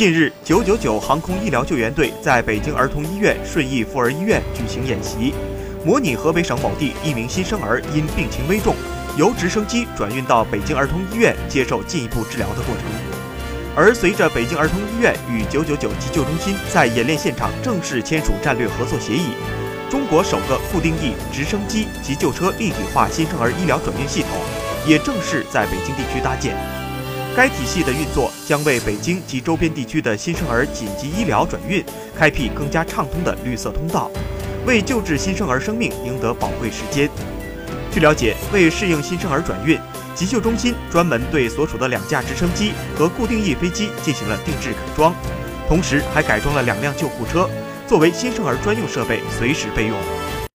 近日，999航空医疗救援队在北京儿童医院顺义妇儿医院举行演习，模拟河北省某地一名新生儿因病情危重，由直升机转运到北京儿童医院接受进一步治疗的过程。而随着北京儿童医院与999急救中心在演练现场正式签署战略合作协议，中国首个固定翼直升机急救车立体化新生儿医疗转运系统也正式在北京地区搭建。该体系的运作将为北京及周边地区的新生儿紧急医疗转运开辟更加畅通的绿色通道，为救治新生儿生命赢得宝贵时间。据了解，为适应新生儿转运，急救中心专门对所属的两架直升机和固定翼飞机进行了定制改装，同时还改装了两辆救护车，作为新生儿专用设备，随时备用。